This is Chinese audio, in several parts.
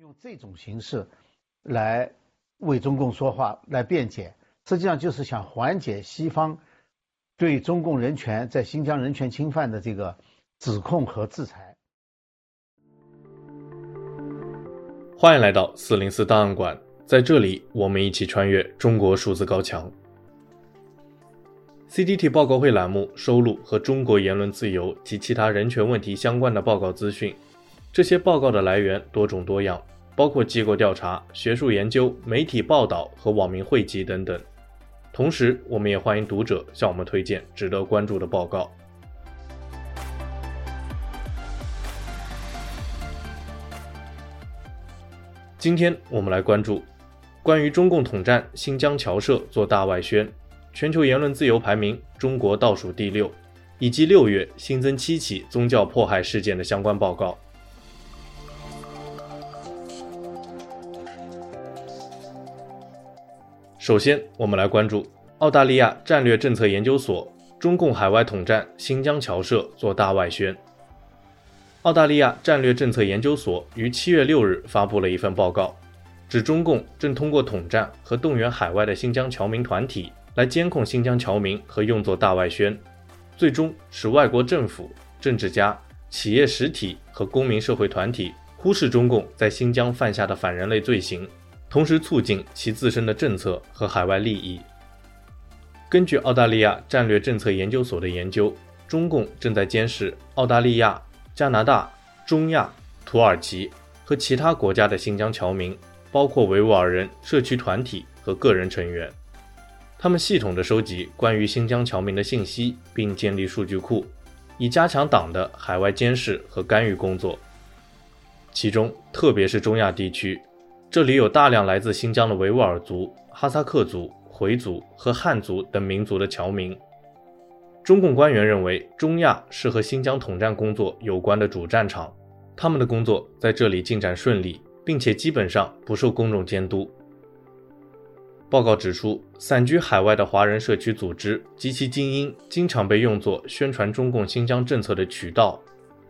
用这种形式来为中共说话、来辩解，实际上就是想缓解西方对中共人权在新疆人权侵犯的这个指控和制裁。欢迎来到四零四档案馆，在这里我们一起穿越中国数字高墙。CDT 报告会栏目收录和中国言论自由及其他人权问题相关的报告资讯，这些报告的来源多种多样，包括机构调查、学术研究、媒体报道和网民汇集等等。同时，我们也欢迎读者向我们推荐值得关注的报告。今天我们来关注关于中共统战新疆侨社做大外宣。全球言论自由排名，中国倒数第六，以及六月新增七起宗教迫害事件的相关报告。首先，我们来关注澳大利亚战略政策研究所中共海外统战新疆侨社做大外宣。澳大利亚战略政策研究所于七月六日发布了一份报告，指中共正通过统战和动员海外的新疆侨民团体。来监控新疆侨民和用作大外宣，最终使外国政府、政治家、企业实体和公民社会团体忽视中共在新疆犯下的反人类罪行，同时促进其自身的政策和海外利益。根据澳大利亚战略政策研究所的研究，中共正在监视澳大利亚、加拿大、中亚、土耳其和其他国家的新疆侨民，包括维吾尔人社区团体和个人成员。他们系统地收集关于新疆侨民的信息，并建立数据库，以加强党的海外监视和干预工作。其中，特别是中亚地区，这里有大量来自新疆的维吾尔族、哈萨克族、回族和汉族等民族的侨民。中共官员认为，中亚是和新疆统战工作有关的主战场，他们的工作在这里进展顺利，并且基本上不受公众监督。报告指出，散居海外的华人社区组织及其精英经常被用作宣传中共新疆政策的渠道，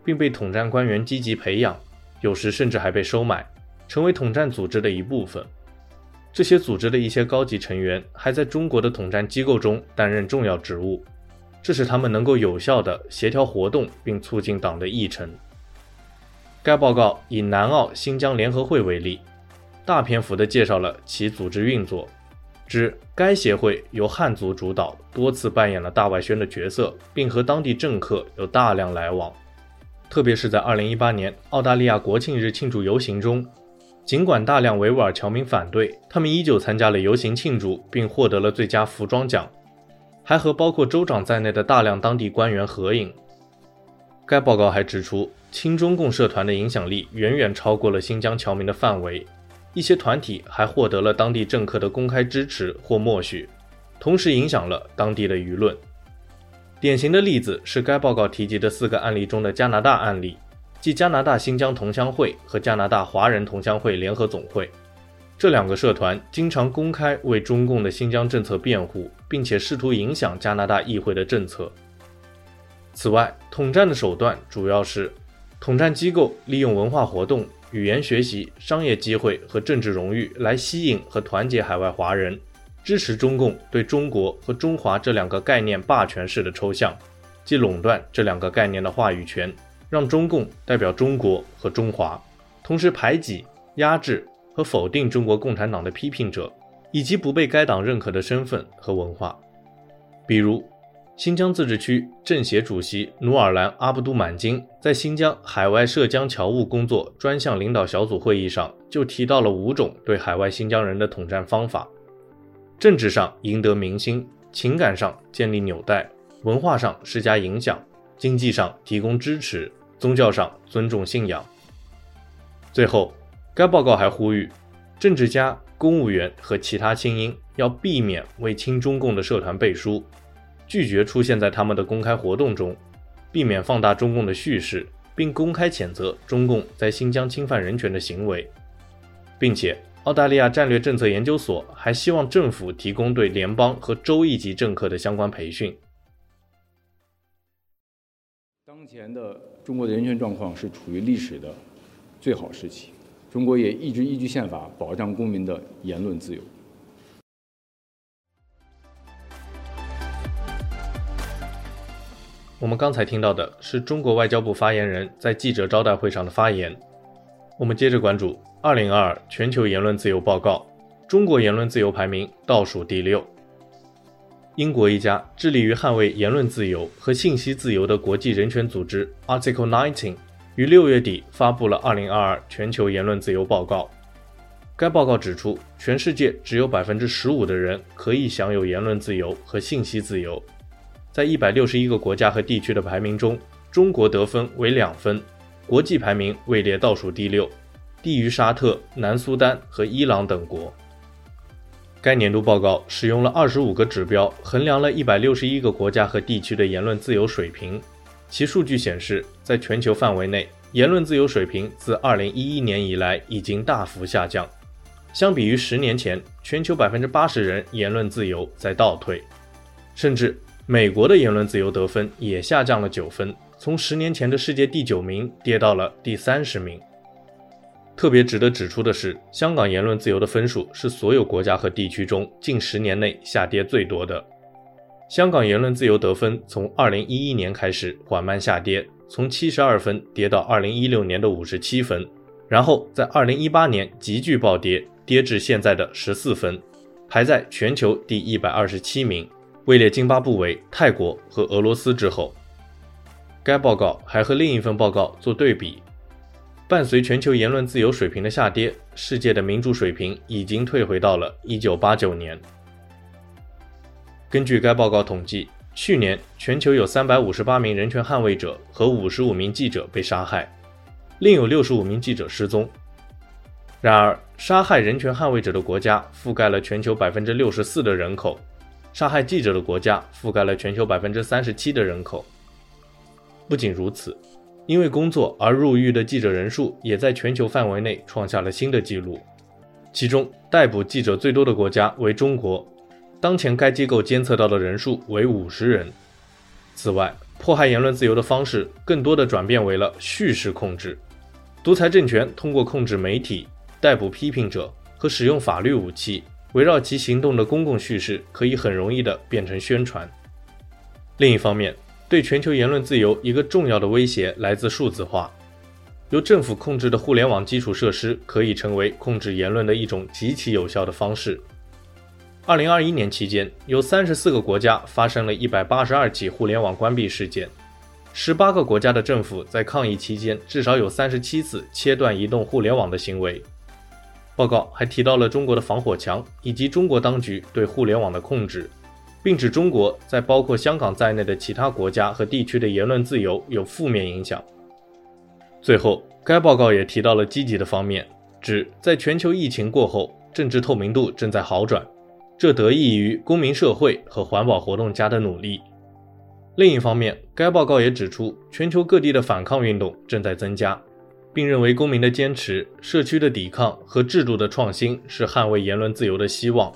并被统战官员积极培养，有时甚至还被收买，成为统战组织的一部分。这些组织的一些高级成员还在中国的统战机构中担任重要职务，这使他们能够有效地协调活动并促进党的议程。该报告以南澳新疆联合会为例，大篇幅地介绍了其组织运作。指该协会由汉族主导，多次扮演了大外宣的角色，并和当地政客有大量来往。特别是在2018年澳大利亚国庆日庆祝游行中，尽管大量维吾尔侨民反对，他们依旧参加了游行庆祝，并获得了最佳服装奖，还和包括州长在内的大量当地官员合影。该报告还指出，亲中共社团的影响力远远超过了新疆侨民的范围。一些团体还获得了当地政客的公开支持或默许，同时影响了当地的舆论。典型的例子是该报告提及的四个案例中的加拿大案例，即加拿大新疆同乡会和加拿大华人同乡会联合总会。这两个社团经常公开为中共的新疆政策辩护，并且试图影响加拿大议会的政策。此外，统战的手段主要是统战机构利用文化活动。语言学习、商业机会和政治荣誉来吸引和团结海外华人，支持中共对中国和中华这两个概念霸权式的抽象，即垄断这两个概念的话语权，让中共代表中国和中华，同时排挤、压制和否定中国共产党的批评者，以及不被该党认可的身份和文化，比如。新疆自治区政协主席努尔兰·阿卜杜满金在新疆海外涉疆侨务工作专项领导小组会议上就提到了五种对海外新疆人的统战方法：政治上赢得民心，情感上建立纽带，文化上施加影响，经济上提供支持，宗教上尊重信仰。最后，该报告还呼吁政治家、公务员和其他精英要避免为亲中共的社团背书。拒绝出现在他们的公开活动中，避免放大中共的叙事，并公开谴责中共在新疆侵犯人权的行为，并且，澳大利亚战略政策研究所还希望政府提供对联邦和州一级政客的相关培训。当前的中国的人权状况是处于历史的最好时期，中国也一直依据宪法保障公民的言论自由。我们刚才听到的是中国外交部发言人在记者招待会上的发言。我们接着关注二零二二全球言论自由报告，中国言论自由排名倒数第六。英国一家致力于捍卫言论自由和信息自由的国际人权组织 Article 19于六月底发布了二零二二全球言论自由报告。该报告指出，全世界只有百分之十五的人可以享有言论自由和信息自由。在一百六十一个国家和地区的排名中，中国得分为两分，国际排名位列倒数第六，低于沙特、南苏丹和伊朗等国。该年度报告使用了二十五个指标，衡量了一百六十一个国家和地区的言论自由水平。其数据显示，在全球范围内，言论自由水平自二零一一年以来已经大幅下降。相比于十年前，全球百分之八十人言论自由在倒退，甚至。美国的言论自由得分也下降了九分，从十年前的世界第九名跌到了第三十名。特别值得指出的是，香港言论自由的分数是所有国家和地区中近十年内下跌最多的。香港言论自由得分从二零一一年开始缓慢下跌，从七十二分跌到二零一六年的五十七分，然后在二零一八年急剧暴跌，跌至现在的十四分，排在全球第一百二十七名。位列津巴布韦、泰国和俄罗斯之后。该报告还和另一份报告做对比，伴随全球言论自由水平的下跌，世界的民主水平已经退回到了1989年。根据该报告统计，去年全球有358名人权捍卫者和55名记者被杀害，另有65名记者失踪。然而，杀害人权捍卫者的国家覆盖了全球64%的人口。杀害记者的国家覆盖了全球百分之三十七的人口。不仅如此，因为工作而入狱的记者人数也在全球范围内创下了新的纪录。其中，逮捕记者最多的国家为中国，当前该机构监测到的人数为五十人。此外，迫害言论自由的方式更多的转变为了叙事控制，独裁政权通过控制媒体、逮捕批评者和使用法律武器。围绕其行动的公共叙事可以很容易的变成宣传。另一方面，对全球言论自由一个重要的威胁来自数字化。由政府控制的互联网基础设施可以成为控制言论的一种极其有效的方式。二零二一年期间，有三十四个国家发生了一百八十二起互联网关闭事件，十八个国家的政府在抗疫期间至少有三十七次切断移动互联网的行为。报告还提到了中国的防火墙以及中国当局对互联网的控制，并指中国在包括香港在内的其他国家和地区的言论自由有负面影响。最后，该报告也提到了积极的方面，指在全球疫情过后，政治透明度正在好转，这得益于公民社会和环保活动家的努力。另一方面，该报告也指出，全球各地的反抗运动正在增加。并认为公民的坚持、社区的抵抗和制度的创新是捍卫言论自由的希望。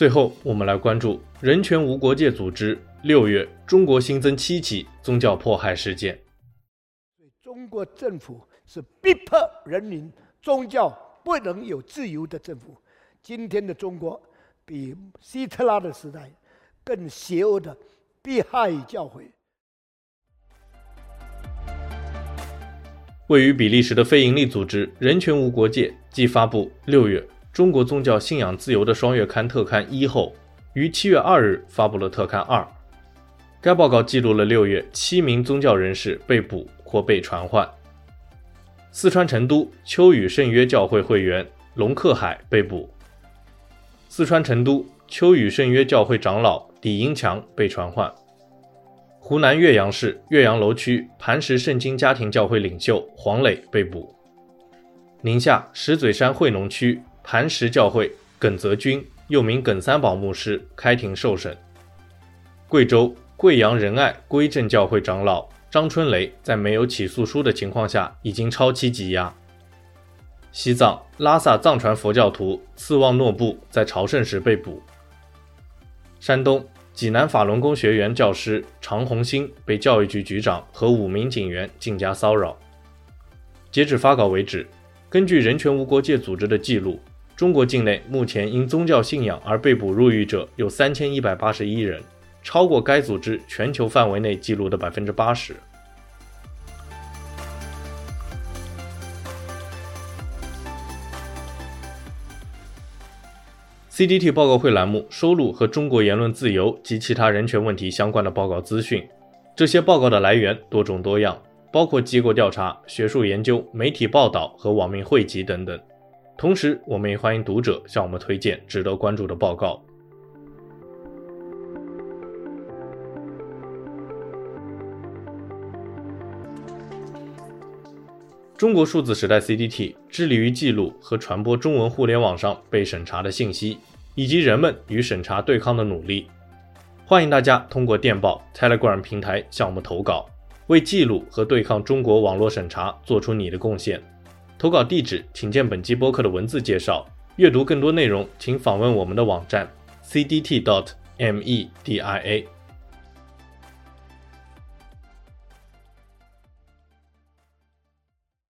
最后，我们来关注人权无国界组织六月中国新增七起宗教迫害事件。中国政府是逼迫人民宗教不能有自由的政府。今天的中国比希特拉的时代更邪恶的迫害教会。位于比利时的非营利组织人权无国界即发布六月中国宗教信仰自由的双月刊特刊一后，于七月二日发布了特刊二。该报告记录了六月七名宗教人士被捕或被传唤。四川成都秋雨圣约教会会员龙克海被捕。四川成都秋雨圣约教会长老李英强被传唤。湖南岳阳市岳阳楼区磐石圣经家庭教会领袖黄磊被捕。宁夏石嘴山惠农区磐石教会耿泽军又名耿三宝牧师开庭受审。贵州贵阳仁爱归正教会长老张春雷在没有起诉书的情况下已经超期羁押。西藏拉萨藏传佛教徒次旺诺布在朝圣时被捕。山东。济南法轮功学员教师常红星被教育局局长和五名警员进家骚扰。截止发稿为止，根据人权无国界组织的记录，中国境内目前因宗教信仰而被捕入狱者有三千一百八十一人，超过该组织全球范围内记录的百分之八十。CDT 报告会栏目收录和中国言论自由及其他人权问题相关的报告资讯，这些报告的来源多种多样，包括机构调查、学术研究、媒体报道和网民汇集等等。同时，我们也欢迎读者向我们推荐值得关注的报告。中国数字时代 CDT 致力于记录和传播中文互联网上被审查的信息。以及人们与审查对抗的努力，欢迎大家通过电报、Telegram 平台向我们投稿，为记录和对抗中国网络审查做出你的贡献。投稿地址请见本期播客的文字介绍。阅读更多内容，请访问我们的网站 cdt.media。